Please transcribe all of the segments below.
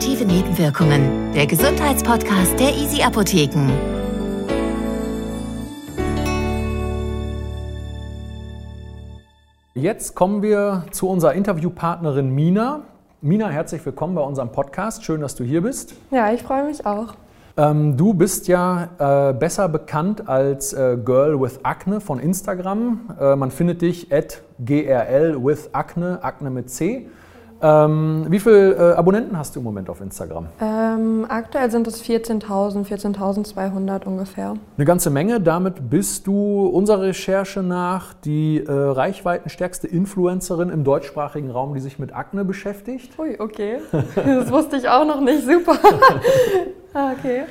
Positive Nebenwirkungen. Der Gesundheitspodcast der Easy Apotheken. Jetzt kommen wir zu unserer Interviewpartnerin Mina. Mina, herzlich willkommen bei unserem Podcast. Schön, dass du hier bist. Ja, ich freue mich auch. Ähm, du bist ja äh, besser bekannt als äh, Girl with Acne von Instagram. Äh, man findet dich at grl with Acne, Acne mit C. Ähm, wie viele äh, Abonnenten hast du im Moment auf Instagram? Ähm, aktuell sind es 14.000, 14.200 ungefähr. Eine ganze Menge. Damit bist du unserer Recherche nach die äh, reichweitenstärkste Influencerin im deutschsprachigen Raum, die sich mit Akne beschäftigt. Ui, okay. Das wusste ich auch noch nicht. Super. Ah, okay.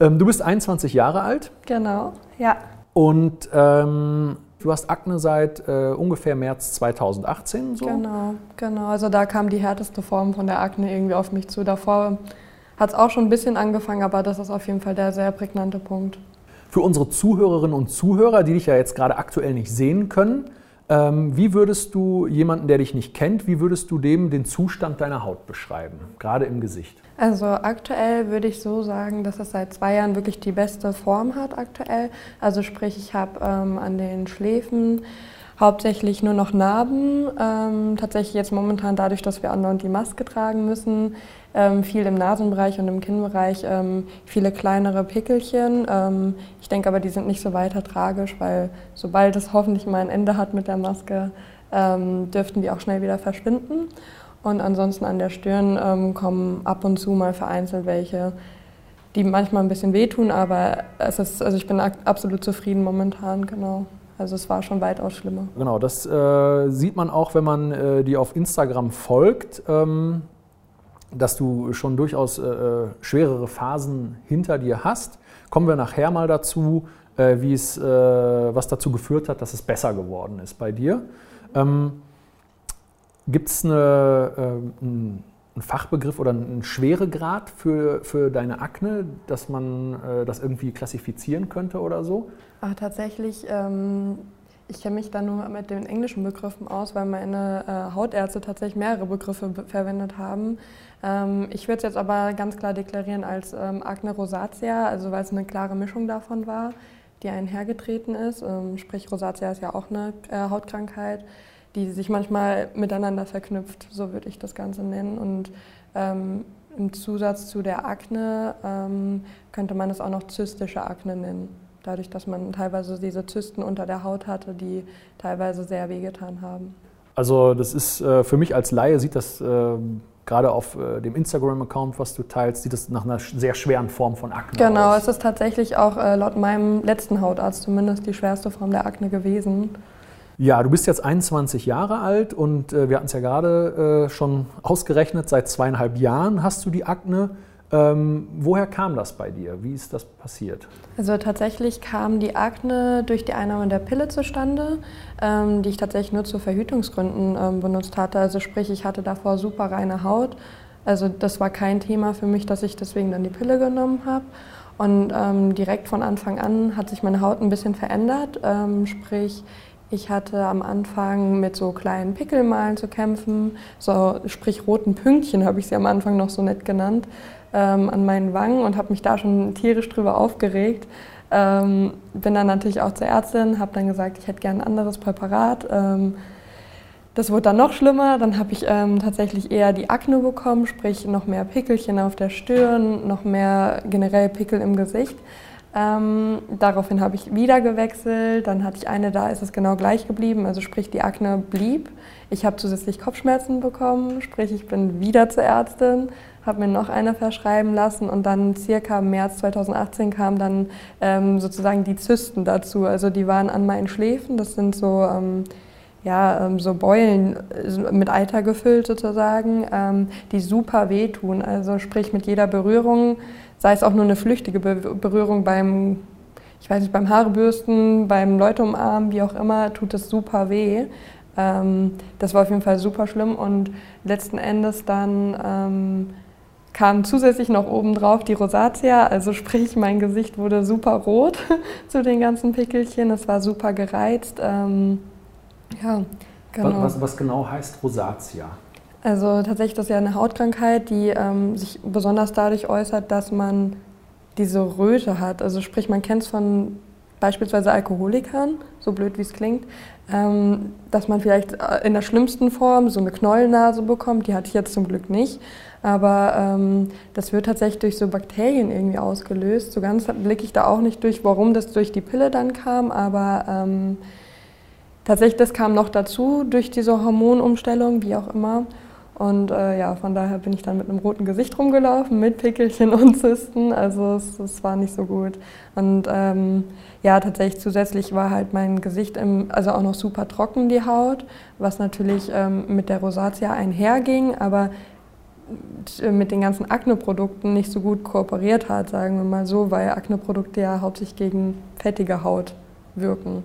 Ähm, du bist 21 Jahre alt. Genau, ja. Und ähm, Du hast Akne seit äh, ungefähr März 2018 so? Genau, genau. Also da kam die härteste Form von der Akne irgendwie auf mich zu. Davor hat es auch schon ein bisschen angefangen, aber das ist auf jeden Fall der sehr prägnante Punkt. Für unsere Zuhörerinnen und Zuhörer, die dich ja jetzt gerade aktuell nicht sehen können, wie würdest du jemanden, der dich nicht kennt, wie würdest du dem den Zustand deiner Haut beschreiben, gerade im Gesicht? Also aktuell würde ich so sagen, dass es seit zwei Jahren wirklich die beste Form hat aktuell. Also sprich, ich habe ähm, an den Schläfen hauptsächlich nur noch Narben. Ähm, tatsächlich jetzt momentan dadurch, dass wir andauernd die Maske tragen müssen, ähm, viel im Nasenbereich und im Kinnbereich, ähm, viele kleinere Pickelchen. Ähm, ich denke aber, die sind nicht so weiter tragisch, weil sobald es hoffentlich mal ein Ende hat mit der Maske, ähm, dürften die auch schnell wieder verschwinden. Und ansonsten an der Stirn ähm, kommen ab und zu mal vereinzelt welche, die manchmal ein bisschen wehtun, aber es ist, also ich bin absolut zufrieden momentan, genau. Also es war schon weitaus schlimmer. Genau, das äh, sieht man auch, wenn man äh, dir auf Instagram folgt, ähm, dass du schon durchaus äh, schwerere Phasen hinter dir hast. Kommen wir nachher mal dazu, äh, wie es, äh, was dazu geführt hat, dass es besser geworden ist bei dir. Ähm, Gibt es äh, einen Fachbegriff oder einen Schweregrad für, für deine Akne, dass man äh, das irgendwie klassifizieren könnte oder so? Ach, tatsächlich, ähm, ich kenne mich da nur mit den englischen Begriffen aus, weil meine äh, Hautärzte tatsächlich mehrere Begriffe be verwendet haben. Ähm, ich würde es jetzt aber ganz klar deklarieren als ähm, Akne rosacea, also weil es eine klare Mischung davon war, die einhergetreten ist. Ähm, sprich, Rosatia ist ja auch eine äh, Hautkrankheit die sich manchmal miteinander verknüpft, so würde ich das Ganze nennen. Und ähm, im Zusatz zu der Akne ähm, könnte man es auch noch zystische Akne nennen. Dadurch, dass man teilweise diese Zysten unter der Haut hatte, die teilweise sehr wehgetan haben. Also das ist äh, für mich als Laie sieht das äh, gerade auf äh, dem Instagram-Account, was du teilst, sieht das nach einer sehr schweren Form von Akne genau, aus. Genau, es ist tatsächlich auch laut meinem letzten Hautarzt zumindest die schwerste Form der Akne gewesen. Ja, du bist jetzt 21 Jahre alt und wir hatten es ja gerade schon ausgerechnet, seit zweieinhalb Jahren hast du die Akne. Ähm, woher kam das bei dir? Wie ist das passiert? Also tatsächlich kam die Akne durch die Einnahme der Pille zustande, ähm, die ich tatsächlich nur zu Verhütungsgründen ähm, benutzt hatte. Also sprich, ich hatte davor super reine Haut. Also das war kein Thema für mich, dass ich deswegen dann die Pille genommen habe. Und ähm, direkt von Anfang an hat sich meine Haut ein bisschen verändert. Ähm, sprich, ich hatte am Anfang mit so kleinen Pickelmalen zu kämpfen, so sprich roten Pünktchen habe ich sie am Anfang noch so nett genannt, ähm, an meinen Wangen und habe mich da schon tierisch drüber aufgeregt. Ähm, bin dann natürlich auch zur Ärztin, habe dann gesagt, ich hätte gerne ein anderes Präparat. Ähm, das wurde dann noch schlimmer, dann habe ich ähm, tatsächlich eher die Akne bekommen, sprich noch mehr Pickelchen auf der Stirn, noch mehr generell Pickel im Gesicht. Ähm, daraufhin habe ich wieder gewechselt, dann hatte ich eine, da ist es genau gleich geblieben, also sprich die Akne blieb. Ich habe zusätzlich Kopfschmerzen bekommen, sprich ich bin wieder zur Ärztin, habe mir noch eine verschreiben lassen und dann circa im März 2018 kamen dann ähm, sozusagen die Zysten dazu. Also die waren an meinen Schläfen, das sind so, ähm, ja, ähm, so Beulen äh, mit Eiter gefüllt sozusagen, ähm, die super wehtun. Also sprich mit jeder Berührung sei es auch nur eine flüchtige Berührung beim, ich weiß nicht, beim Haarebürsten, beim Leute umarmen, wie auch immer, tut es super weh. Ähm, das war auf jeden Fall super schlimm und letzten Endes dann ähm, kam zusätzlich noch obendrauf die Rosatia, also sprich, mein Gesicht wurde super rot zu den ganzen Pickelchen, es war super gereizt. Ähm, ja, genau. Was, was, genau heißt Rosatia? Also tatsächlich das ist ja eine Hautkrankheit, die ähm, sich besonders dadurch äußert, dass man diese Röte hat. Also sprich, man kennt es von beispielsweise Alkoholikern, so blöd wie es klingt, ähm, dass man vielleicht äh, in der schlimmsten Form so eine Knollennase bekommt. Die hatte ich jetzt zum Glück nicht. Aber ähm, das wird tatsächlich durch so Bakterien irgendwie ausgelöst. So ganz blicke ich da auch nicht durch, warum das durch die Pille dann kam. Aber ähm, tatsächlich, das kam noch dazu durch diese Hormonumstellung, wie auch immer. Und äh, ja, von daher bin ich dann mit einem roten Gesicht rumgelaufen, mit Pickelchen und Zysten. Also es, es war nicht so gut. Und ähm, ja, tatsächlich zusätzlich war halt mein Gesicht im, also auch noch super trocken, die Haut, was natürlich ähm, mit der Rosatia einherging, aber mit den ganzen Akne-Produkten nicht so gut kooperiert hat, sagen wir mal so, weil Akne-Produkte ja hauptsächlich gegen fettige Haut wirken.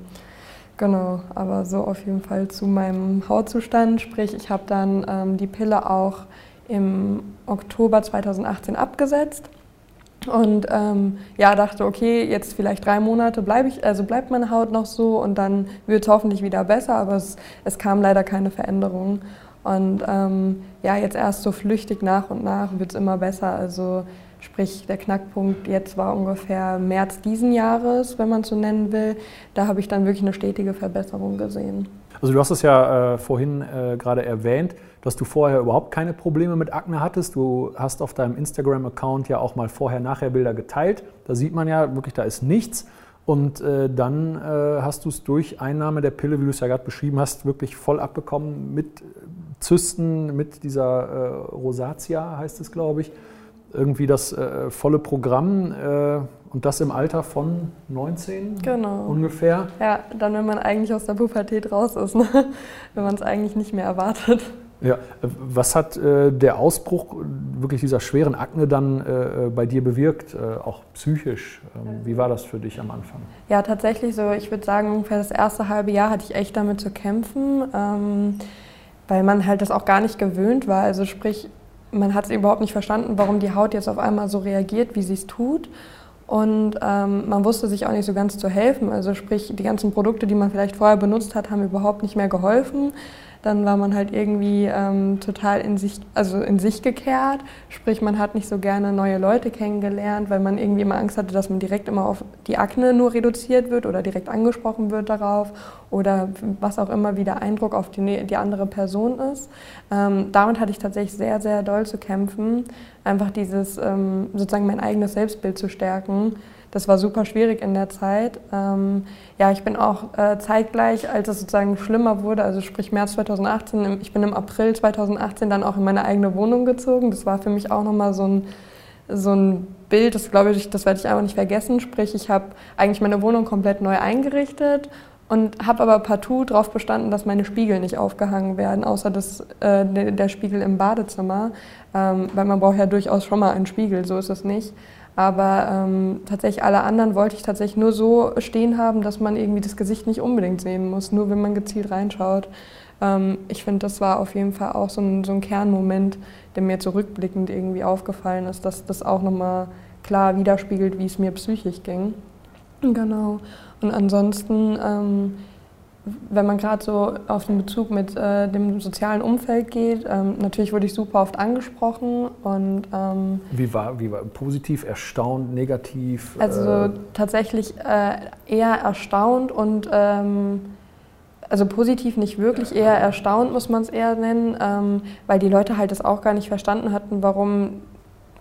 Genau, aber so auf jeden Fall zu meinem Hautzustand. Sprich, ich habe dann ähm, die Pille auch im Oktober 2018 abgesetzt und ähm, ja, dachte, okay, jetzt vielleicht drei Monate bleibe ich, also bleibt meine Haut noch so und dann wird es hoffentlich wieder besser, aber es, es kam leider keine Veränderung. Und ähm, ja, jetzt erst so flüchtig nach und nach wird es immer besser. Also Sprich, der Knackpunkt jetzt war ungefähr März diesen Jahres, wenn man so nennen will. Da habe ich dann wirklich eine stetige Verbesserung gesehen. Also du hast es ja äh, vorhin äh, gerade erwähnt, dass du vorher überhaupt keine Probleme mit Akne hattest. Du hast auf deinem Instagram-Account ja auch mal Vorher-Nachher-Bilder geteilt. Da sieht man ja wirklich, da ist nichts. Und äh, dann äh, hast du es durch Einnahme der Pille, wie du es ja gerade beschrieben hast, wirklich voll abbekommen mit Zysten, mit dieser äh, Rosatia, heißt es, glaube ich irgendwie das äh, volle Programm äh, und das im Alter von 19 genau. ungefähr. Ja, dann, wenn man eigentlich aus der Pubertät raus ist, ne? wenn man es eigentlich nicht mehr erwartet. Ja, was hat äh, der Ausbruch wirklich dieser schweren Akne dann äh, bei dir bewirkt, äh, auch psychisch? Ähm, wie war das für dich am Anfang? Ja, tatsächlich so, ich würde sagen, ungefähr das erste halbe Jahr hatte ich echt damit zu kämpfen, ähm, weil man halt das auch gar nicht gewöhnt war. Also sprich, man hat es überhaupt nicht verstanden, warum die Haut jetzt auf einmal so reagiert, wie sie es tut. Und ähm, man wusste sich auch nicht so ganz zu helfen. Also sprich, die ganzen Produkte, die man vielleicht vorher benutzt hat, haben überhaupt nicht mehr geholfen dann war man halt irgendwie ähm, total in sich, also in sich gekehrt. Sprich, man hat nicht so gerne neue Leute kennengelernt, weil man irgendwie immer Angst hatte, dass man direkt immer auf die Akne nur reduziert wird oder direkt angesprochen wird darauf oder was auch immer wie der Eindruck auf die, die andere Person ist. Ähm, damit hatte ich tatsächlich sehr, sehr doll zu kämpfen, einfach dieses ähm, sozusagen mein eigenes Selbstbild zu stärken das war super schwierig in der Zeit. Ähm, ja, ich bin auch äh, zeitgleich, als es sozusagen schlimmer wurde, also sprich März 2018, ich bin im April 2018 dann auch in meine eigene Wohnung gezogen. Das war für mich auch nochmal so ein, so ein Bild, das glaube ich, das werde ich einfach nicht vergessen. Sprich, ich habe eigentlich meine Wohnung komplett neu eingerichtet und habe aber partout darauf bestanden, dass meine Spiegel nicht aufgehangen werden, außer das, äh, der, der, Spiegel im Badezimmer, ähm, weil man braucht ja durchaus schon mal einen Spiegel, so ist es nicht. Aber ähm, tatsächlich alle anderen wollte ich tatsächlich nur so stehen haben, dass man irgendwie das Gesicht nicht unbedingt sehen muss, nur wenn man gezielt reinschaut. Ähm, ich finde, das war auf jeden Fall auch so ein, so ein Kernmoment, der mir zurückblickend irgendwie aufgefallen ist, dass das auch nochmal klar widerspiegelt, wie es mir psychisch ging. Genau. Und ansonsten ähm, wenn man gerade so auf den Bezug mit äh, dem sozialen Umfeld geht, ähm, natürlich wurde ich super oft angesprochen und ähm, wie war wie war positiv, erstaunt, negativ? Also äh, tatsächlich äh, eher erstaunt und ähm, also positiv nicht wirklich, eher erstaunt muss man es eher nennen, ähm, weil die Leute halt das auch gar nicht verstanden hatten, warum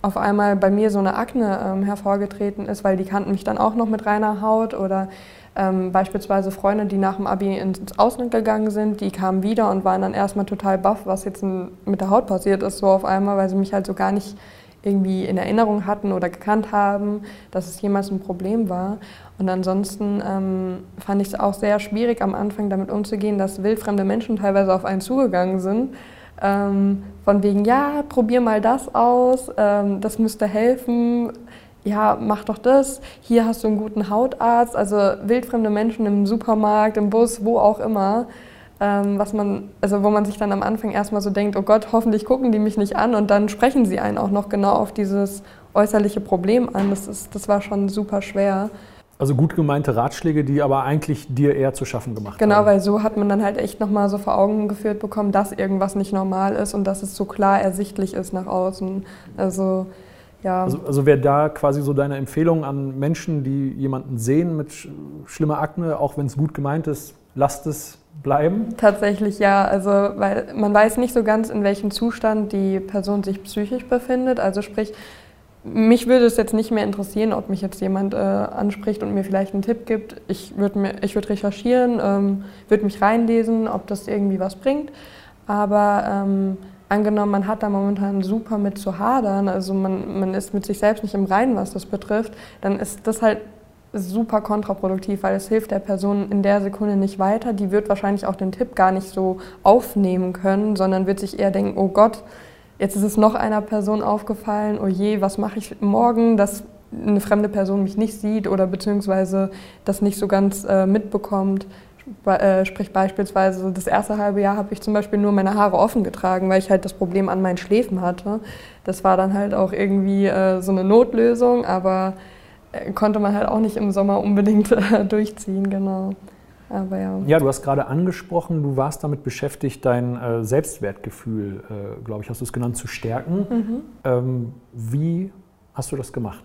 auf einmal bei mir so eine Akne ähm, hervorgetreten ist, weil die kannten mich dann auch noch mit reiner Haut oder ähm, beispielsweise Freunde, die nach dem Abi ins Ausland gegangen sind, die kamen wieder und waren dann erstmal total baff, was jetzt mit der Haut passiert ist, so auf einmal, weil sie mich halt so gar nicht irgendwie in Erinnerung hatten oder gekannt haben, dass es jemals ein Problem war. Und ansonsten ähm, fand ich es auch sehr schwierig am Anfang damit umzugehen, dass wildfremde Menschen teilweise auf einen zugegangen sind. Ähm, von wegen, ja, probier mal das aus, ähm, das müsste helfen ja, mach doch das, hier hast du einen guten Hautarzt, also wildfremde Menschen im Supermarkt, im Bus, wo auch immer, ähm, was man, also wo man sich dann am Anfang erstmal so denkt, oh Gott, hoffentlich gucken die mich nicht an und dann sprechen sie einen auch noch genau auf dieses äußerliche Problem an. Das, ist, das war schon super schwer. Also gut gemeinte Ratschläge, die aber eigentlich dir eher zu schaffen gemacht genau, haben. Genau, weil so hat man dann halt echt nochmal so vor Augen geführt bekommen, dass irgendwas nicht normal ist und dass es so klar ersichtlich ist nach außen. Also ja. Also, also wäre da quasi so deine Empfehlung an Menschen, die jemanden sehen mit sch schlimmer Akne, auch wenn es gut gemeint ist, lasst es bleiben? Tatsächlich ja, also weil man weiß nicht so ganz, in welchem Zustand die Person sich psychisch befindet. Also sprich, mich würde es jetzt nicht mehr interessieren, ob mich jetzt jemand äh, anspricht und mir vielleicht einen Tipp gibt. Ich würde würd recherchieren, ähm, würde mich reinlesen, ob das irgendwie was bringt. Aber ähm, angenommen, man hat da momentan super mit zu hadern, also man, man ist mit sich selbst nicht im Reinen, was das betrifft, dann ist das halt super kontraproduktiv, weil es hilft der Person in der Sekunde nicht weiter. Die wird wahrscheinlich auch den Tipp gar nicht so aufnehmen können, sondern wird sich eher denken, oh Gott, Jetzt ist es noch einer Person aufgefallen, oh je, was mache ich morgen, dass eine fremde Person mich nicht sieht oder beziehungsweise das nicht so ganz äh, mitbekommt. Äh, sprich beispielsweise das erste halbe Jahr habe ich zum Beispiel nur meine Haare offen getragen, weil ich halt das Problem an meinen Schläfen hatte. Das war dann halt auch irgendwie äh, so eine Notlösung, aber äh, konnte man halt auch nicht im Sommer unbedingt durchziehen, genau. Aber ja. ja, du hast gerade angesprochen, du warst damit beschäftigt, dein Selbstwertgefühl, glaube ich, hast du es genannt, zu stärken. Mhm. Ähm, wie hast du das gemacht?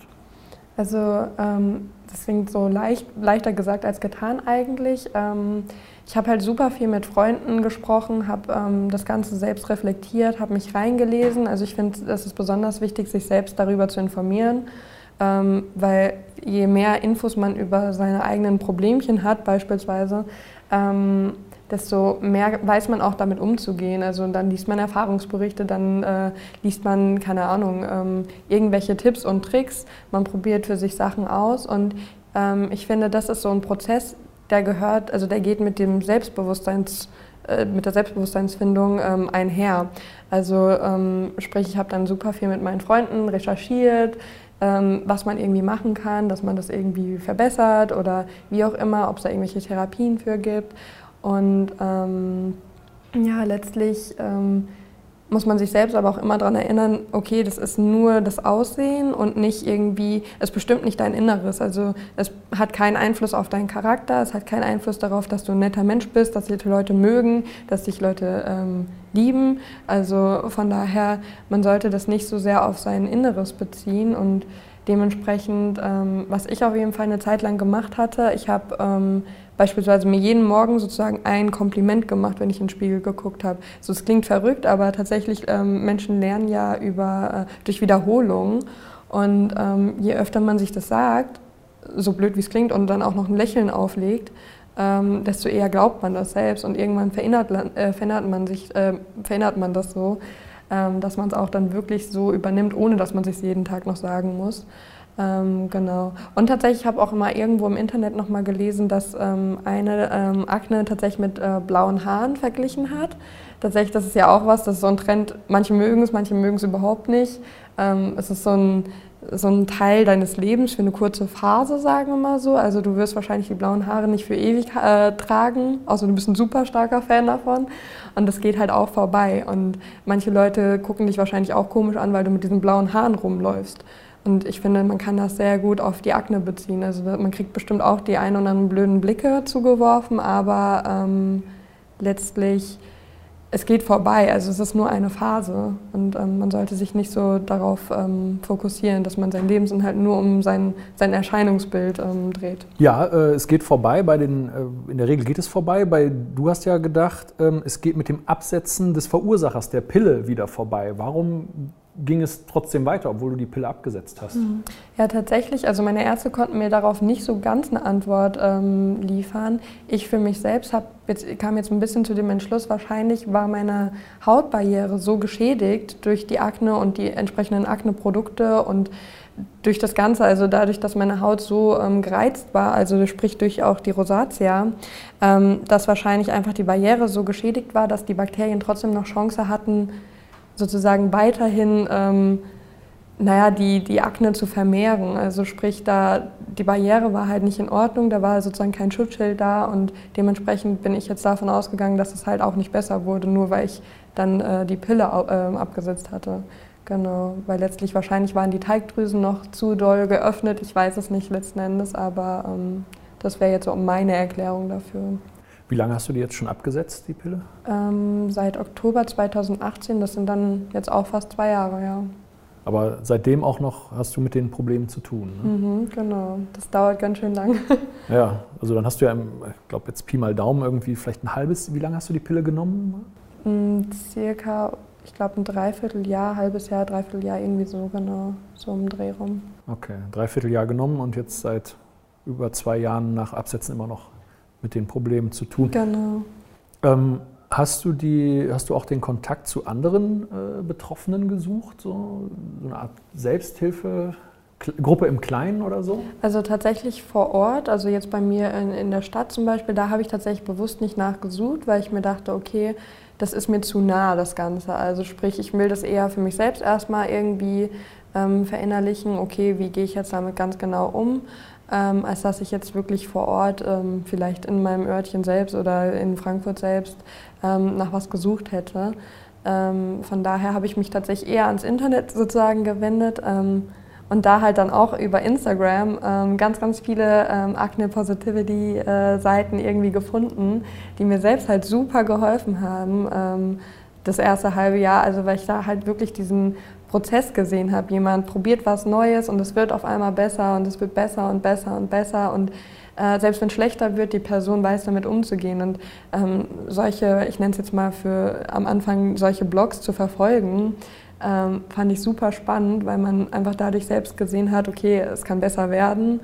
Also ähm, klingt so leicht, leichter gesagt als getan eigentlich. Ähm, ich habe halt super viel mit Freunden gesprochen, habe ähm, das Ganze selbst reflektiert, habe mich reingelesen. Also ich finde, es ist besonders wichtig, sich selbst darüber zu informieren ähm, weil je mehr Infos man über seine eigenen Problemchen hat, beispielsweise, ähm, desto mehr weiß man auch damit umzugehen. Also dann liest man Erfahrungsberichte, dann äh, liest man, keine Ahnung, ähm, irgendwelche Tipps und Tricks, man probiert für sich Sachen aus und ähm, ich finde, das ist so ein Prozess, der gehört, also der geht mit dem Selbstbewusstseins äh, mit der Selbstbewusstseinsfindung ähm, einher. Also sprich, ich habe dann super viel mit meinen Freunden recherchiert, ähm, was man irgendwie machen kann, dass man das irgendwie verbessert oder wie auch immer, ob es da irgendwelche Therapien für gibt. Und ähm, ja, letztlich ähm, muss man sich selbst aber auch immer daran erinnern, okay, das ist nur das Aussehen und nicht irgendwie, es bestimmt nicht dein Inneres. Also es hat keinen Einfluss auf deinen Charakter, es hat keinen Einfluss darauf, dass du ein netter Mensch bist, dass dich Leute mögen, dass dich Leute ähm, lieben. Also von daher, man sollte das nicht so sehr auf sein Inneres beziehen und dementsprechend, ähm, was ich auf jeden Fall eine Zeit lang gemacht hatte, ich habe ähm, beispielsweise mir jeden Morgen sozusagen ein Kompliment gemacht, wenn ich in den Spiegel geguckt habe. So, es klingt verrückt, aber tatsächlich ähm, Menschen lernen ja über, äh, durch Wiederholung und ähm, je öfter man sich das sagt, so blöd wie es klingt und dann auch noch ein Lächeln auflegt, ähm, desto eher glaubt man das selbst und irgendwann verinnert, äh, verinnert, man, sich, äh, verinnert man das so, dass man es auch dann wirklich so übernimmt, ohne dass man sich jeden Tag noch sagen muss. Ähm, genau. Und tatsächlich habe ich auch immer irgendwo im Internet nochmal gelesen, dass ähm, eine ähm, Akne tatsächlich mit äh, blauen Haaren verglichen hat. Tatsächlich, das ist ja auch was, das ist so ein Trend, manche mögen es, manche mögen es überhaupt nicht. Ähm, es ist so ein so ein Teil deines Lebens für eine kurze Phase, sagen wir mal so. Also du wirst wahrscheinlich die blauen Haare nicht für ewig äh, tragen, außer du bist ein super starker Fan davon. Und das geht halt auch vorbei. Und manche Leute gucken dich wahrscheinlich auch komisch an, weil du mit diesen blauen Haaren rumläufst. Und ich finde, man kann das sehr gut auf die Akne beziehen. Also man kriegt bestimmt auch die ein oder anderen blöden Blicke zugeworfen, aber ähm, letztlich es geht vorbei, also es ist nur eine Phase und ähm, man sollte sich nicht so darauf ähm, fokussieren, dass man sein Lebensinhalt nur um sein, sein Erscheinungsbild ähm, dreht. Ja, äh, es geht vorbei, bei den, äh, in der Regel geht es vorbei. Bei, du hast ja gedacht, ähm, es geht mit dem Absetzen des Verursachers der Pille wieder vorbei. Warum ging es trotzdem weiter, obwohl du die Pille abgesetzt hast? Mhm. Ja, tatsächlich. Also meine Ärzte konnten mir darauf nicht so ganz eine Antwort ähm, liefern. Ich für mich selbst hab jetzt, kam jetzt ein bisschen zu dem Entschluss, wahrscheinlich war meine Hautbarriere so geschädigt durch die Akne und die entsprechenden Akne-Produkte und durch das Ganze, also dadurch, dass meine Haut so ähm, gereizt war, also sprich durch auch die Rosatia, ähm, dass wahrscheinlich einfach die Barriere so geschädigt war, dass die Bakterien trotzdem noch Chance hatten, sozusagen weiterhin ähm, naja, die, die Akne zu vermehren. Also sprich, da die Barriere war halt nicht in Ordnung, da war sozusagen kein Schutzschild da und dementsprechend bin ich jetzt davon ausgegangen, dass es halt auch nicht besser wurde, nur weil ich dann äh, die Pille äh, abgesetzt hatte. Genau, weil letztlich wahrscheinlich waren die Teigdrüsen noch zu doll geöffnet. Ich weiß es nicht letzten Endes, aber ähm, das wäre jetzt so meine Erklärung dafür. Wie lange hast du die jetzt schon abgesetzt, die Pille? Ähm, seit Oktober 2018, das sind dann jetzt auch fast zwei Jahre, ja. Aber seitdem auch noch hast du mit den Problemen zu tun. Ne? Mhm, genau, das dauert ganz schön lang. ja, also dann hast du ja, ich glaube jetzt Pi mal Daumen irgendwie vielleicht ein halbes, wie lange hast du die Pille genommen? Mhm, circa, ich glaube ein Dreivierteljahr, halbes Jahr, Dreivierteljahr, irgendwie so genau, so im Dreh rum. Okay, Dreivierteljahr genommen und jetzt seit über zwei Jahren nach Absetzen immer noch mit den Problemen zu tun. Genau. Ähm, hast, du die, hast du auch den Kontakt zu anderen äh, Betroffenen gesucht? So, so eine Art Selbsthilfe? Gruppe im Kleinen oder so? Also tatsächlich vor Ort, also jetzt bei mir in, in der Stadt zum Beispiel, da habe ich tatsächlich bewusst nicht nachgesucht, weil ich mir dachte, okay, das ist mir zu nah, das Ganze. Also sprich, ich will das eher für mich selbst erstmal irgendwie ähm, verinnerlichen, okay, wie gehe ich jetzt damit ganz genau um ähm, als dass ich jetzt wirklich vor Ort, ähm, vielleicht in meinem Örtchen selbst oder in Frankfurt selbst, ähm, nach was gesucht hätte. Ähm, von daher habe ich mich tatsächlich eher ans Internet sozusagen gewendet ähm, und da halt dann auch über Instagram ähm, ganz, ganz viele Acne Positivity äh, Seiten irgendwie gefunden, die mir selbst halt super geholfen haben das erste halbe Jahr, also weil ich da halt wirklich diesen Prozess gesehen habe. Jemand probiert was Neues und es wird auf einmal besser und es wird besser und besser und besser und äh, selbst wenn schlechter wird, die Person weiß damit umzugehen und ähm, solche, ich nenne es jetzt mal für am Anfang solche Blogs zu verfolgen, ähm, fand ich super spannend, weil man einfach dadurch selbst gesehen hat, okay, es kann besser werden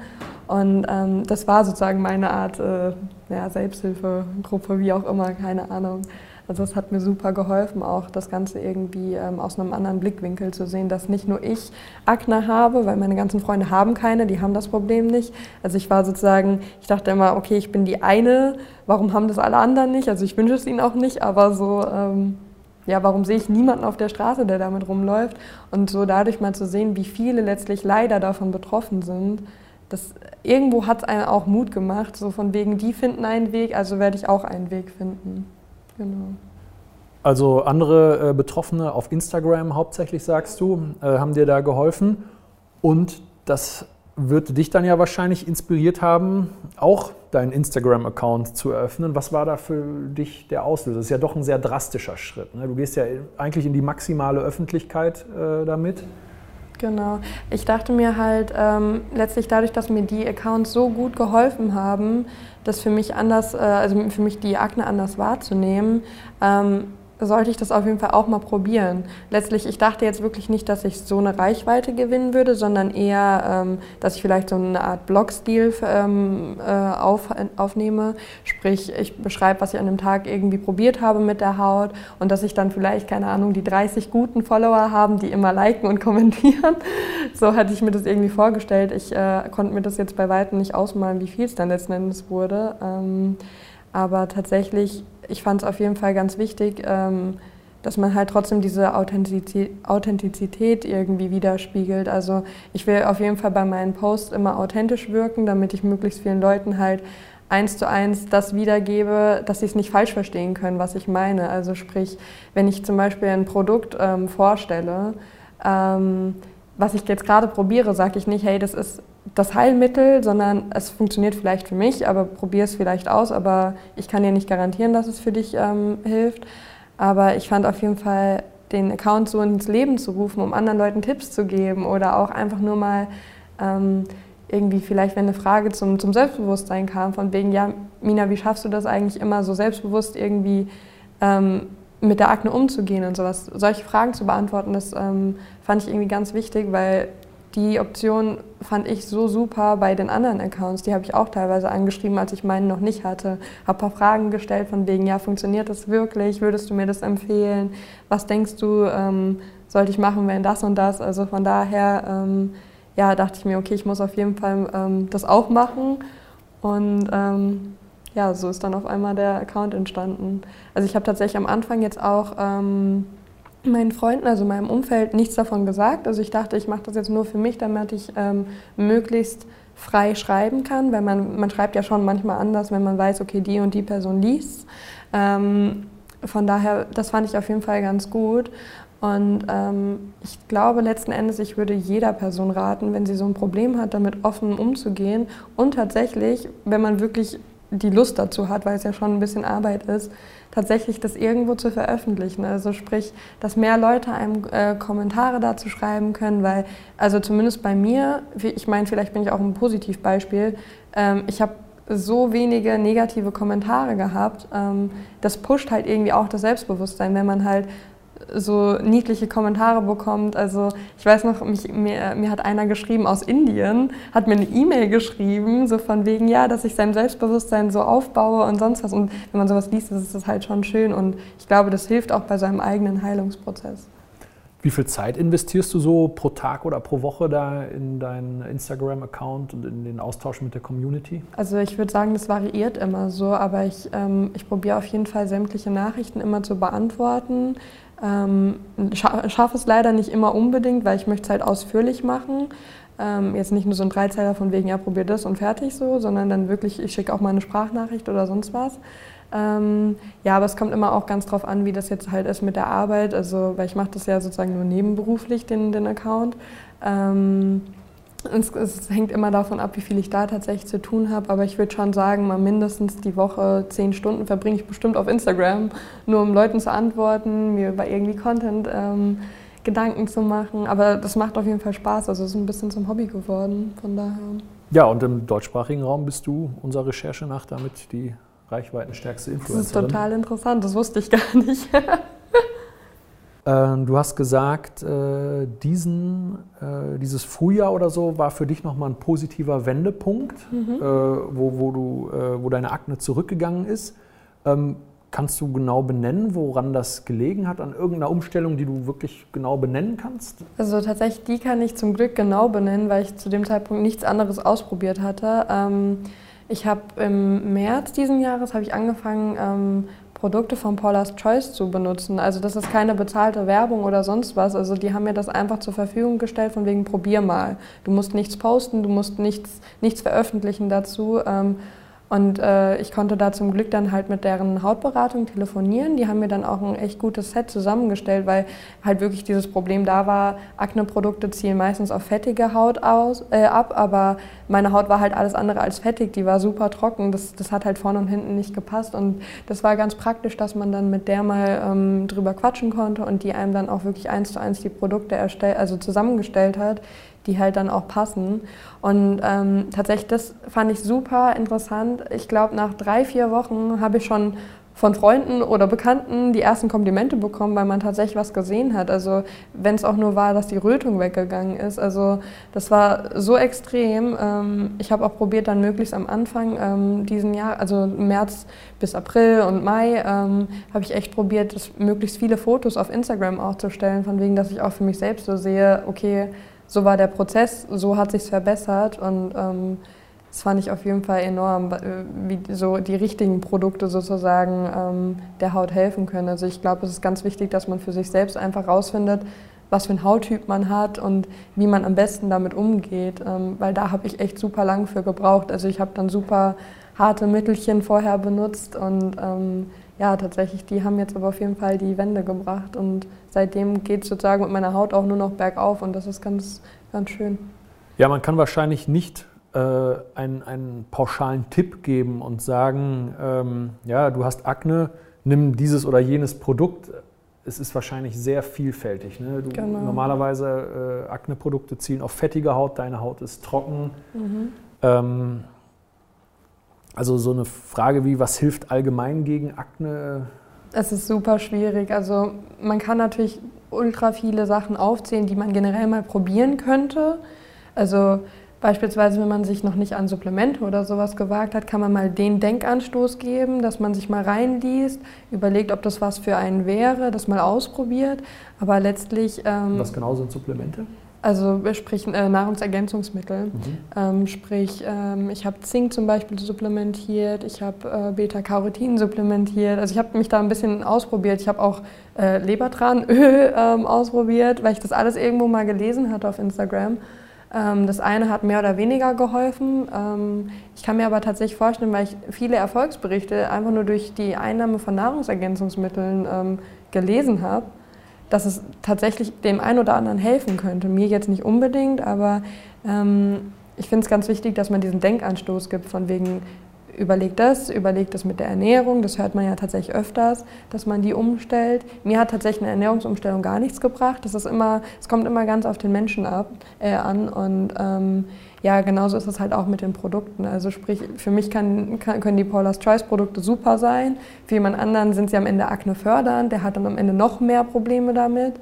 und ähm, das war sozusagen meine Art äh, ja, Selbsthilfegruppe, wie auch immer, keine Ahnung. Also es hat mir super geholfen, auch das Ganze irgendwie ähm, aus einem anderen Blickwinkel zu sehen, dass nicht nur ich Akne habe, weil meine ganzen Freunde haben keine, die haben das Problem nicht. Also ich war sozusagen, ich dachte immer, okay, ich bin die eine, warum haben das alle anderen nicht? Also ich wünsche es ihnen auch nicht, aber so, ähm, ja, warum sehe ich niemanden auf der Straße, der damit rumläuft? Und so dadurch mal zu sehen, wie viele letztlich leider davon betroffen sind, das, irgendwo hat es einen auch Mut gemacht, so von wegen, die finden einen Weg, also werde ich auch einen Weg finden. Genau. Also andere äh, Betroffene auf Instagram hauptsächlich, sagst du, äh, haben dir da geholfen. Und das wird dich dann ja wahrscheinlich inspiriert haben, auch deinen Instagram-Account zu eröffnen. Was war da für dich der Auslöser? Das ist ja doch ein sehr drastischer Schritt. Ne? Du gehst ja eigentlich in die maximale Öffentlichkeit äh, damit. Genau. Ich dachte mir halt, ähm, letztlich dadurch, dass mir die Accounts so gut geholfen haben, das für mich anders, äh, also für mich die Akne anders wahrzunehmen, ähm, sollte ich das auf jeden Fall auch mal probieren. Letztlich, ich dachte jetzt wirklich nicht, dass ich so eine Reichweite gewinnen würde, sondern eher, ähm, dass ich vielleicht so eine Art Blogstil ähm, äh, auf, aufnehme. Sprich, ich beschreibe, was ich an dem Tag irgendwie probiert habe mit der Haut und dass ich dann vielleicht, keine Ahnung, die 30 guten Follower haben, die immer liken und kommentieren. So hatte ich mir das irgendwie vorgestellt. Ich äh, konnte mir das jetzt bei weitem nicht ausmalen, wie viel es dann letzten Endes wurde. Ähm, aber tatsächlich, ich fand es auf jeden Fall ganz wichtig, ähm, dass man halt trotzdem diese Authentizität irgendwie widerspiegelt. Also ich will auf jeden Fall bei meinen Posts immer authentisch wirken, damit ich möglichst vielen Leuten halt eins zu eins das wiedergebe, dass sie es nicht falsch verstehen können, was ich meine. Also sprich, wenn ich zum Beispiel ein Produkt ähm, vorstelle, ähm, was ich jetzt gerade probiere, sage ich nicht, hey, das ist das Heilmittel, sondern es funktioniert vielleicht für mich, aber probier es vielleicht aus. Aber ich kann dir nicht garantieren, dass es für dich ähm, hilft. Aber ich fand auf jeden Fall den Account so ins Leben zu rufen, um anderen Leuten Tipps zu geben oder auch einfach nur mal ähm, irgendwie vielleicht, wenn eine Frage zum, zum Selbstbewusstsein kam, von wegen, ja, Mina, wie schaffst du das eigentlich immer so selbstbewusst irgendwie ähm, mit der Akne umzugehen und sowas? Solche Fragen zu beantworten, das ähm, fand ich irgendwie ganz wichtig, weil die Option fand ich so super bei den anderen Accounts. Die habe ich auch teilweise angeschrieben, als ich meinen noch nicht hatte. Habe ein paar Fragen gestellt von wegen, ja, funktioniert das wirklich? Würdest du mir das empfehlen? Was denkst du, ähm, sollte ich machen, wenn das und das? Also von daher, ähm, ja, dachte ich mir, okay, ich muss auf jeden Fall ähm, das auch machen. Und ähm, ja, so ist dann auf einmal der Account entstanden. Also ich habe tatsächlich am Anfang jetzt auch ähm, meinen Freunden, also meinem Umfeld, nichts davon gesagt. Also ich dachte, ich mache das jetzt nur für mich, damit ich ähm, möglichst frei schreiben kann, weil man, man schreibt ja schon manchmal anders, wenn man weiß, okay, die und die Person liest. Ähm, von daher, das fand ich auf jeden Fall ganz gut. Und ähm, ich glaube letzten Endes, ich würde jeder Person raten, wenn sie so ein Problem hat, damit offen umzugehen und tatsächlich, wenn man wirklich die Lust dazu hat, weil es ja schon ein bisschen Arbeit ist, tatsächlich das irgendwo zu veröffentlichen. Also sprich, dass mehr Leute einem äh, Kommentare dazu schreiben können, weil, also zumindest bei mir, ich meine, vielleicht bin ich auch ein Positivbeispiel, ähm, ich habe so wenige negative Kommentare gehabt. Ähm, das pusht halt irgendwie auch das Selbstbewusstsein, wenn man halt so niedliche Kommentare bekommt. Also ich weiß noch, mich, mir, mir hat einer geschrieben aus Indien, hat mir eine E-Mail geschrieben, so von wegen, ja, dass ich sein Selbstbewusstsein so aufbaue und sonst was. Und wenn man sowas liest, ist das halt schon schön. Und ich glaube, das hilft auch bei seinem eigenen Heilungsprozess. Wie viel Zeit investierst du so pro Tag oder pro Woche da in deinen Instagram-Account und in den Austausch mit der Community? Also ich würde sagen, das variiert immer so, aber ich, ähm, ich probiere auf jeden Fall sämtliche Nachrichten immer zu beantworten. Ähm, schaffe es leider nicht immer unbedingt, weil ich möchte es halt ausführlich machen. Ähm, jetzt nicht nur so ein Dreizeiler von wegen, ja, probier das und fertig so, sondern dann wirklich, ich schicke auch mal eine Sprachnachricht oder sonst was. Ähm, ja, aber es kommt immer auch ganz drauf an, wie das jetzt halt ist mit der Arbeit. Also, weil ich mache das ja sozusagen nur nebenberuflich, den, den Account. Ähm, es, es, hängt immer davon ab, wie viel ich da tatsächlich zu tun habe. Aber ich würde schon sagen, mal mindestens die Woche zehn Stunden verbringe ich bestimmt auf Instagram, nur um Leuten zu antworten, mir über irgendwie Content ähm, Gedanken zu machen. Aber das macht auf jeden Fall Spaß. Also es ist ein bisschen zum Hobby geworden, von daher. Ja, und im deutschsprachigen Raum bist du unserer Recherche nach damit die reichweitenstärkste Influencerin. Das ist total interessant, das wusste ich gar nicht. Ähm, du hast gesagt, äh, diesen, äh, dieses Frühjahr oder so war für dich nochmal ein positiver Wendepunkt, mhm. Äh, wo, wo, du, wo deine Akne zurückgegangen ist. Ähm, kannst du genau benennen, woran das gelegen hat, an irgendeiner Umstellung, die du wirklich genau benennen kannst? Also tatsächlich, die kann ich zum Glück genau benennen, weil ich zu dem Zeitpunkt nichts anderes ausprobiert hatte. Ähm, ich habe im März diesen Jahres habe ich angefangen, Produkte von Paula's Choice zu benutzen. Also das ist keine bezahlte Werbung oder sonst was. Also die haben mir das einfach zur Verfügung gestellt von wegen probier mal. Du musst nichts posten, du musst nichts, nichts veröffentlichen dazu. Ähm, und äh, ich konnte da zum Glück dann halt mit deren Hautberatung telefonieren. Die haben mir dann auch ein echt gutes Set zusammengestellt, weil halt wirklich dieses Problem da war, Akne-Produkte zielen meistens auf fettige Haut aus, äh, ab, aber meine Haut war halt alles andere als fettig, die war super trocken. Das, das hat halt vorne und hinten nicht gepasst. Und das war ganz praktisch, dass man dann mit der mal ähm, drüber quatschen konnte und die einem dann auch wirklich eins zu eins die Produkte erstellt, also zusammengestellt hat die halt dann auch passen. Und ähm, tatsächlich, das fand ich super interessant. Ich glaube, nach drei, vier Wochen habe ich schon von Freunden oder Bekannten die ersten Komplimente bekommen, weil man tatsächlich was gesehen hat. Also wenn es auch nur war, dass die Rötung weggegangen ist. Also das war so extrem. Ähm, ich habe auch probiert, dann möglichst am Anfang ähm, diesen Jahr, also März bis April und Mai, ähm, habe ich echt probiert, möglichst viele Fotos auf Instagram auch zu stellen, von wegen, dass ich auch für mich selbst so sehe, okay, so war der Prozess, so hat sich verbessert und ähm, das fand ich auf jeden Fall enorm, äh, wie so die richtigen Produkte sozusagen ähm, der Haut helfen können. Also ich glaube, es ist ganz wichtig, dass man für sich selbst einfach rausfindet, was für ein Hauttyp man hat und wie man am besten damit umgeht, ähm, weil da habe ich echt super lang für gebraucht. Also ich habe dann super harte Mittelchen vorher benutzt und ähm, ja, tatsächlich, die haben jetzt aber auf jeden Fall die Wände gebracht und seitdem geht es sozusagen mit meiner Haut auch nur noch bergauf und das ist ganz, ganz schön. Ja, man kann wahrscheinlich nicht äh, einen, einen pauschalen Tipp geben und sagen, ähm, ja, du hast Akne, nimm dieses oder jenes Produkt. Es ist wahrscheinlich sehr vielfältig. Ne? Du, genau. Normalerweise äh, Akne-Produkte zielen auf fettige Haut, deine Haut ist trocken. Mhm. Ähm, also so eine Frage wie, was hilft allgemein gegen Akne? Es ist super schwierig. Also man kann natürlich ultra viele Sachen aufzählen, die man generell mal probieren könnte. Also beispielsweise, wenn man sich noch nicht an Supplemente oder sowas gewagt hat, kann man mal den Denkanstoß geben, dass man sich mal reinliest, überlegt, ob das was für einen wäre, das mal ausprobiert. Aber letztlich... Ähm, was genau sind Supplemente? Also wir sprechen äh, Nahrungsergänzungsmittel. Mhm. Ähm, sprich, ähm, ich habe Zink zum Beispiel supplementiert, ich habe äh, Beta-Carotin supplementiert. Also ich habe mich da ein bisschen ausprobiert. Ich habe auch äh, Lebertranöl ähm, ausprobiert, weil ich das alles irgendwo mal gelesen hatte auf Instagram. Ähm, das eine hat mehr oder weniger geholfen. Ähm, ich kann mir aber tatsächlich vorstellen, weil ich viele Erfolgsberichte einfach nur durch die Einnahme von Nahrungsergänzungsmitteln ähm, gelesen habe, dass es tatsächlich dem einen oder anderen helfen könnte. Mir jetzt nicht unbedingt, aber ähm, ich finde es ganz wichtig, dass man diesen Denkanstoß gibt, von wegen, überlegt das, überlegt das mit der Ernährung, das hört man ja tatsächlich öfters, dass man die umstellt. Mir hat tatsächlich eine Ernährungsumstellung gar nichts gebracht. Das ist immer, es kommt immer ganz auf den Menschen ab, äh, an und ähm, ja, genauso ist es halt auch mit den Produkten. Also sprich, für mich kann, kann, können die Paula's Choice Produkte super sein, für jemand anderen sind sie am Ende Akne fördernd, der hat dann am Ende noch mehr Probleme damit.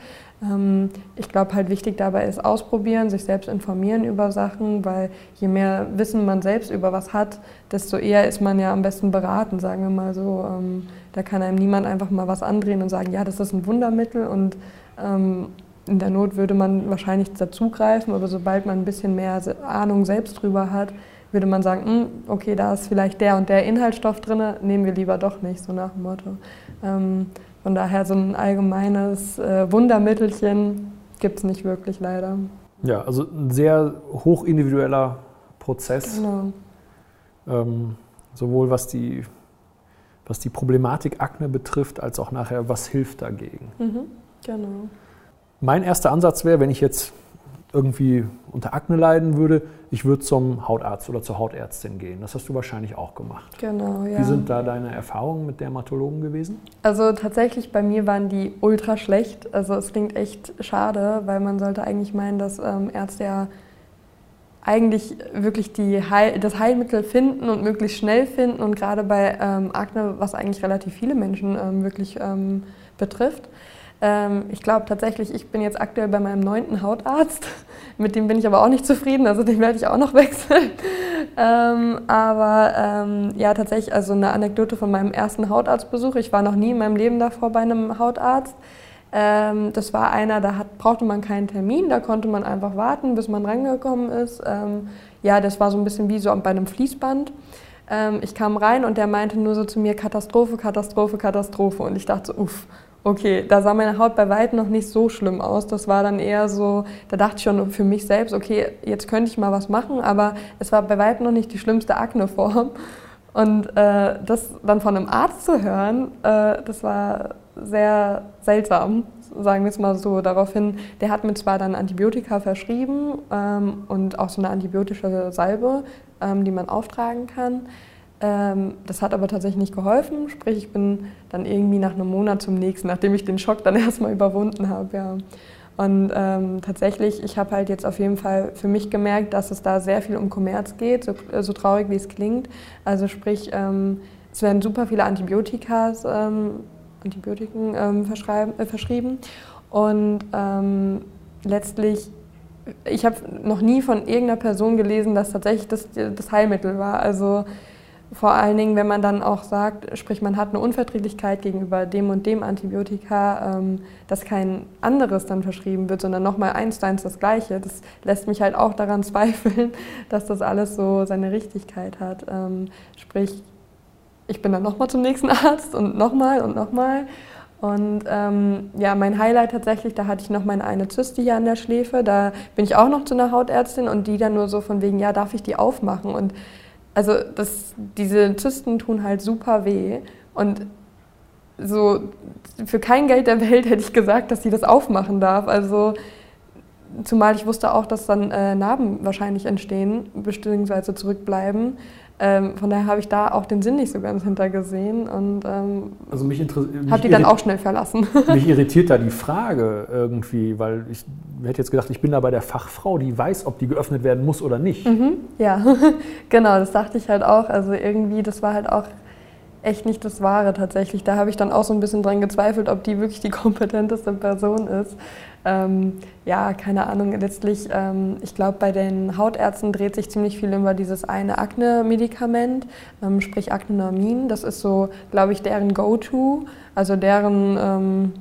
Ähm, ich glaube halt wichtig dabei ist ausprobieren, sich selbst informieren über Sachen, weil je mehr Wissen man selbst über was hat, desto eher ist man ja am besten beraten, sagen wir mal so. Ähm, da kann einem niemand einfach mal was andrehen und sagen, ja, das ist ein Wundermittel und ähm, in der Not würde man wahrscheinlich dazugreifen, aber sobald man ein bisschen mehr Ahnung selbst drüber hat, würde man sagen, hm, okay, da ist vielleicht der und der Inhaltsstoff drin, nehmen wir lieber doch nicht, so nach dem Motto. Von daher so ein allgemeines äh, Wundermittelchen gibt es nicht wirklich leider. Ja, also ein sehr hoch individueller Prozess. Genau. Ähm, sowohl was die, was die Problematik Akne betrifft, als auch nachher, was hilft dagegen. Mhm, genau. Mein erster Ansatz wäre, wenn ich jetzt irgendwie unter Akne leiden würde, ich würde zum Hautarzt oder zur Hautärztin gehen. Das hast du wahrscheinlich auch gemacht. Genau, ja. Wie sind da deine Erfahrungen mit Dermatologen gewesen? Also tatsächlich bei mir waren die ultra schlecht. Also es klingt echt schade, weil man sollte eigentlich meinen, dass ähm, Ärzte ja eigentlich wirklich die Heil das Heilmittel finden und möglichst schnell finden und gerade bei ähm, Akne, was eigentlich relativ viele Menschen ähm, wirklich ähm, betrifft, ich glaube tatsächlich, ich bin jetzt aktuell bei meinem neunten Hautarzt. Mit dem bin ich aber auch nicht zufrieden, also den werde ich auch noch wechseln. Ähm, aber ähm, ja, tatsächlich, also eine Anekdote von meinem ersten Hautarztbesuch. Ich war noch nie in meinem Leben davor bei einem Hautarzt. Ähm, das war einer, da hat, brauchte man keinen Termin, da konnte man einfach warten, bis man rangekommen ist. Ähm, ja, das war so ein bisschen wie so bei einem Fließband ähm, ich kam rein und der meinte nur so zu mir Katastrophe, Katastrophe, Katastrophe. Und ich dachte so, uff, Okay, da sah meine Haut bei weitem noch nicht so schlimm aus. Das war dann eher so, da dachte ich schon für mich selbst, okay, jetzt könnte ich mal was machen, aber es war bei weitem noch nicht die schlimmste Akneform. Und äh, das dann von einem Arzt zu hören, äh, das war sehr seltsam, sagen wir es mal so. Daraufhin, der hat mir zwar dann Antibiotika verschrieben ähm, und auch so eine antibiotische Salbe, ähm, die man auftragen kann. Ähm, das hat aber tatsächlich nicht geholfen. Sprich, ich bin dann irgendwie nach einem Monat zum nächsten, nachdem ich den Schock dann erstmal überwunden habe. Ja. Und ähm, tatsächlich, ich habe halt jetzt auf jeden Fall für mich gemerkt, dass es da sehr viel um Kommerz geht, so, so traurig wie es klingt. Also sprich, ähm, es werden super viele Antibiotikas, ähm, Antibiotiken ähm, äh, verschrieben. Und ähm, letztlich ich habe noch nie von irgendeiner Person gelesen, dass tatsächlich das das Heilmittel war. Also vor allen Dingen, wenn man dann auch sagt, sprich, man hat eine Unverträglichkeit gegenüber dem und dem Antibiotika, ähm, dass kein anderes dann verschrieben wird, sondern nochmal eins eins das Gleiche. Das lässt mich halt auch daran zweifeln, dass das alles so seine Richtigkeit hat. Ähm, sprich, ich bin dann nochmal zum nächsten Arzt und nochmal und nochmal. Und ähm, ja, mein Highlight tatsächlich, da hatte ich noch meine eine Zyste hier an der Schläfe. Da bin ich auch noch zu einer Hautärztin und die dann nur so von wegen, ja, darf ich die aufmachen? Und also das, diese Zysten tun halt super weh und so für kein Geld der Welt hätte ich gesagt, dass sie das aufmachen darf. Also zumal ich wusste auch, dass dann äh, Narben wahrscheinlich entstehen bzw. zurückbleiben. Ähm, von daher habe ich da auch den Sinn nicht so ganz hintergesehen und ähm, also mich habe die dann auch schnell verlassen. Mich irritiert da die Frage irgendwie, weil ich hätte jetzt gedacht, ich bin da bei der Fachfrau, die weiß, ob die geöffnet werden muss oder nicht. Mhm, ja, genau, das dachte ich halt auch. Also irgendwie, das war halt auch echt nicht das Wahre tatsächlich. Da habe ich dann auch so ein bisschen dran gezweifelt, ob die wirklich die kompetenteste Person ist. Ähm, ja, keine Ahnung, letztlich, ähm, ich glaube, bei den Hautärzten dreht sich ziemlich viel über dieses eine Akne-Medikament, ähm, sprich Aknonamin. Das ist so, glaube ich, deren Go-To, also deren ähm,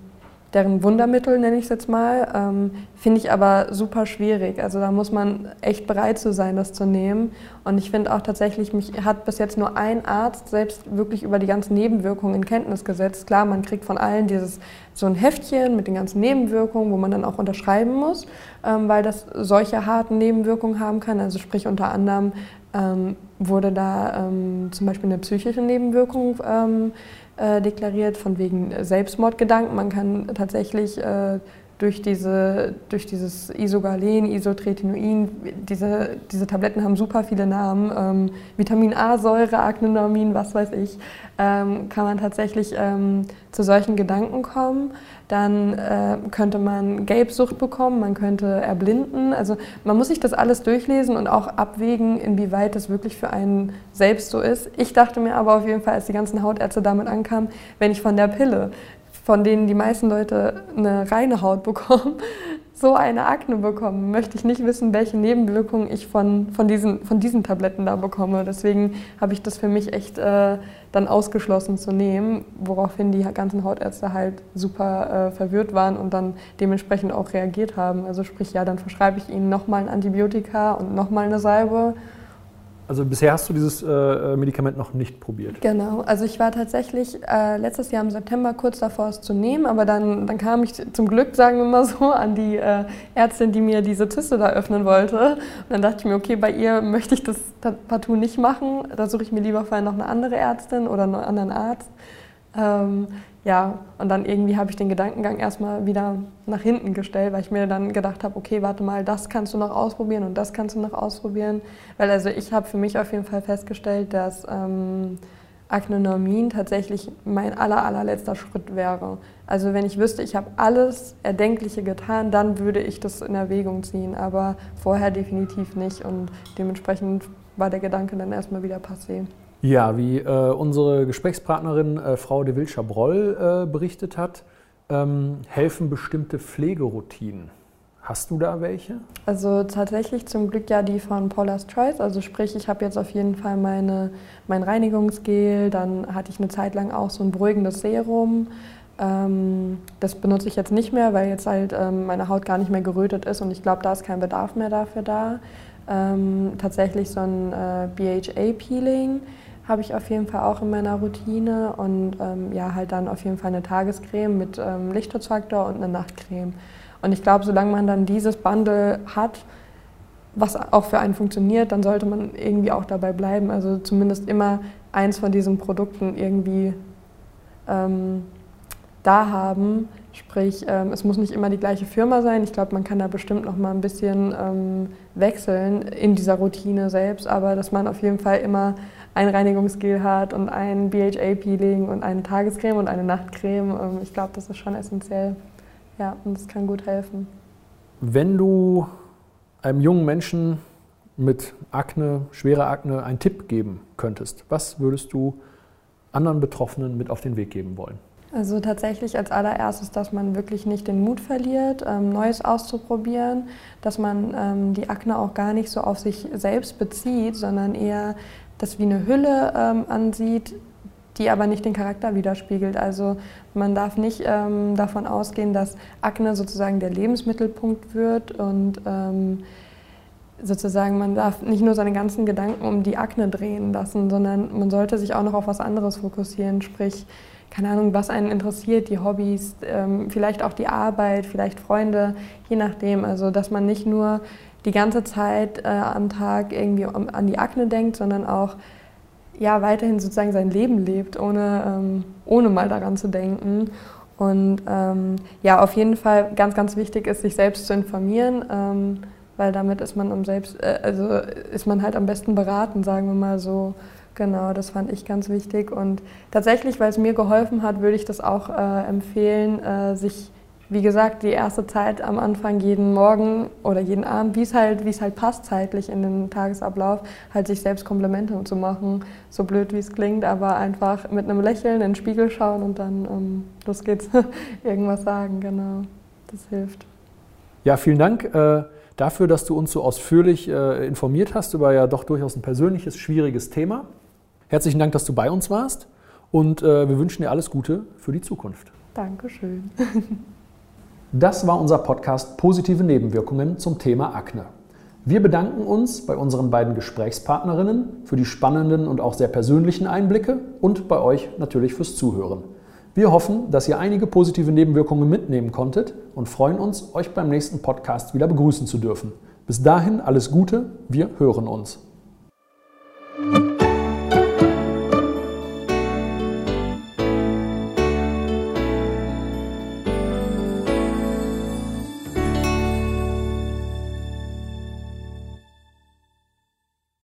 deren Wundermittel, nenne ich es jetzt mal, ähm, finde ich aber super schwierig. Also da muss man echt bereit zu sein, das zu nehmen. Und ich finde auch tatsächlich, mich hat bis jetzt nur ein Arzt selbst wirklich über die ganzen Nebenwirkungen in Kenntnis gesetzt. Klar, man kriegt von allen dieses so ein Heftchen mit den ganzen Nebenwirkungen, wo man dann auch unterschreiben muss, ähm, weil das solche harten Nebenwirkungen haben kann. Also sprich unter anderem ähm, wurde da ähm, zum Beispiel eine psychische Nebenwirkung ähm, äh, deklariert, von wegen Selbstmordgedanken. Man kann tatsächlich äh, durch, diese, durch dieses Isogalen, Isotretinoin, diese, diese Tabletten haben super viele Namen, ähm, Vitamin A-Säure, Acnenormin, was weiß ich, ähm, kann man tatsächlich ähm, zu solchen Gedanken kommen. Dann äh, könnte man Gelbsucht bekommen, man könnte erblinden. Also man muss sich das alles durchlesen und auch abwägen, inwieweit das wirklich für einen selbst so ist. Ich dachte mir aber auf jeden Fall, als die ganzen Hautärzte damit ankamen, wenn ich von der Pille von denen die meisten Leute eine reine Haut bekommen, so eine Akne bekommen, möchte ich nicht wissen, welche Nebenwirkungen ich von, von, diesen, von diesen Tabletten da bekomme. Deswegen habe ich das für mich echt äh, dann ausgeschlossen zu nehmen, woraufhin die ganzen Hautärzte halt super äh, verwirrt waren und dann dementsprechend auch reagiert haben. Also sprich, ja, dann verschreibe ich ihnen nochmal ein Antibiotika und nochmal eine Salbe also bisher hast du dieses äh, Medikament noch nicht probiert. Genau, also ich war tatsächlich äh, letztes Jahr im September kurz davor, es zu nehmen, aber dann, dann kam ich zum Glück, sagen wir mal so, an die äh, Ärztin, die mir diese Zyste da öffnen wollte. Und dann dachte ich mir, okay, bei ihr möchte ich das partout nicht machen, da suche ich mir lieber vorher noch eine andere Ärztin oder einen anderen Arzt. Ähm, ja, und dann irgendwie habe ich den Gedankengang erstmal wieder nach hinten gestellt, weil ich mir dann gedacht habe, okay, warte mal, das kannst du noch ausprobieren und das kannst du noch ausprobieren. Weil also ich habe für mich auf jeden Fall festgestellt, dass ähm, Aknenormin tatsächlich mein aller, allerletzter Schritt wäre. Also wenn ich wüsste, ich habe alles Erdenkliche getan, dann würde ich das in Erwägung ziehen, aber vorher definitiv nicht und dementsprechend war der Gedanke dann erstmal wieder passé. Ja, wie äh, unsere Gesprächspartnerin äh, Frau de Wilscher-Broll äh, berichtet hat, ähm, helfen bestimmte Pflegeroutinen. Hast du da welche? Also tatsächlich zum Glück ja die von Paula's Choice. Also sprich, ich habe jetzt auf jeden Fall meine, mein Reinigungsgel, dann hatte ich eine Zeit lang auch so ein beruhigendes Serum. Ähm, das benutze ich jetzt nicht mehr, weil jetzt halt ähm, meine Haut gar nicht mehr gerötet ist und ich glaube, da ist kein Bedarf mehr dafür da. Ähm, tatsächlich so ein äh, BHA-Peeling habe ich auf jeden Fall auch in meiner Routine und ähm, ja, halt dann auf jeden Fall eine Tagescreme mit ähm, Lichtschutzfaktor und eine Nachtcreme. Und ich glaube, solange man dann dieses Bundle hat, was auch für einen funktioniert, dann sollte man irgendwie auch dabei bleiben. Also zumindest immer eins von diesen Produkten irgendwie ähm, da haben. Sprich, ähm, es muss nicht immer die gleiche Firma sein. Ich glaube, man kann da bestimmt noch mal ein bisschen ähm, wechseln in dieser Routine selbst, aber dass man auf jeden Fall immer ein Reinigungsgel hat und ein BHA-Peeling und eine Tagescreme und eine Nachtcreme. Ähm, ich glaube, das ist schon essentiell. Ja, und das kann gut helfen. Wenn du einem jungen Menschen mit Akne, schwerer Akne, einen Tipp geben könntest, was würdest du anderen Betroffenen mit auf den Weg geben wollen? Also tatsächlich als allererstes, dass man wirklich nicht den Mut verliert, ähm, Neues auszuprobieren, dass man ähm, die Akne auch gar nicht so auf sich selbst bezieht, sondern eher das wie eine Hülle ähm, ansieht, die aber nicht den Charakter widerspiegelt. Also man darf nicht ähm, davon ausgehen, dass Akne sozusagen der Lebensmittelpunkt wird und ähm, sozusagen man darf nicht nur seine ganzen Gedanken um die Akne drehen lassen, sondern man sollte sich auch noch auf was anderes fokussieren, sprich keine Ahnung, was einen interessiert, die Hobbys, ähm, vielleicht auch die Arbeit, vielleicht Freunde, je nachdem. Also dass man nicht nur die ganze Zeit äh, am Tag irgendwie an die Akne denkt, sondern auch ja, weiterhin sozusagen sein Leben lebt, ohne, ähm, ohne mal daran zu denken. Und ähm, ja, auf jeden Fall ganz, ganz wichtig ist, sich selbst zu informieren, ähm, weil damit ist man, am selbst, äh, also ist man halt am besten beraten, sagen wir mal so. Genau, das fand ich ganz wichtig. Und tatsächlich, weil es mir geholfen hat, würde ich das auch äh, empfehlen, äh, sich wie gesagt, die erste Zeit am Anfang jeden Morgen oder jeden Abend, wie es halt, es halt passt zeitlich in den Tagesablauf, halt sich selbst Komplimente zu machen. So blöd wie es klingt, aber einfach mit einem Lächeln in den Spiegel schauen und dann ähm, los geht's, irgendwas sagen, genau. Das hilft. Ja, vielen Dank äh, dafür, dass du uns so ausführlich äh, informiert hast über ja doch durchaus ein persönliches, schwieriges Thema. Herzlichen Dank, dass du bei uns warst und äh, wir wünschen dir alles Gute für die Zukunft. Dankeschön. Das war unser Podcast Positive Nebenwirkungen zum Thema Akne. Wir bedanken uns bei unseren beiden Gesprächspartnerinnen für die spannenden und auch sehr persönlichen Einblicke und bei euch natürlich fürs Zuhören. Wir hoffen, dass ihr einige positive Nebenwirkungen mitnehmen konntet und freuen uns, euch beim nächsten Podcast wieder begrüßen zu dürfen. Bis dahin alles Gute, wir hören uns.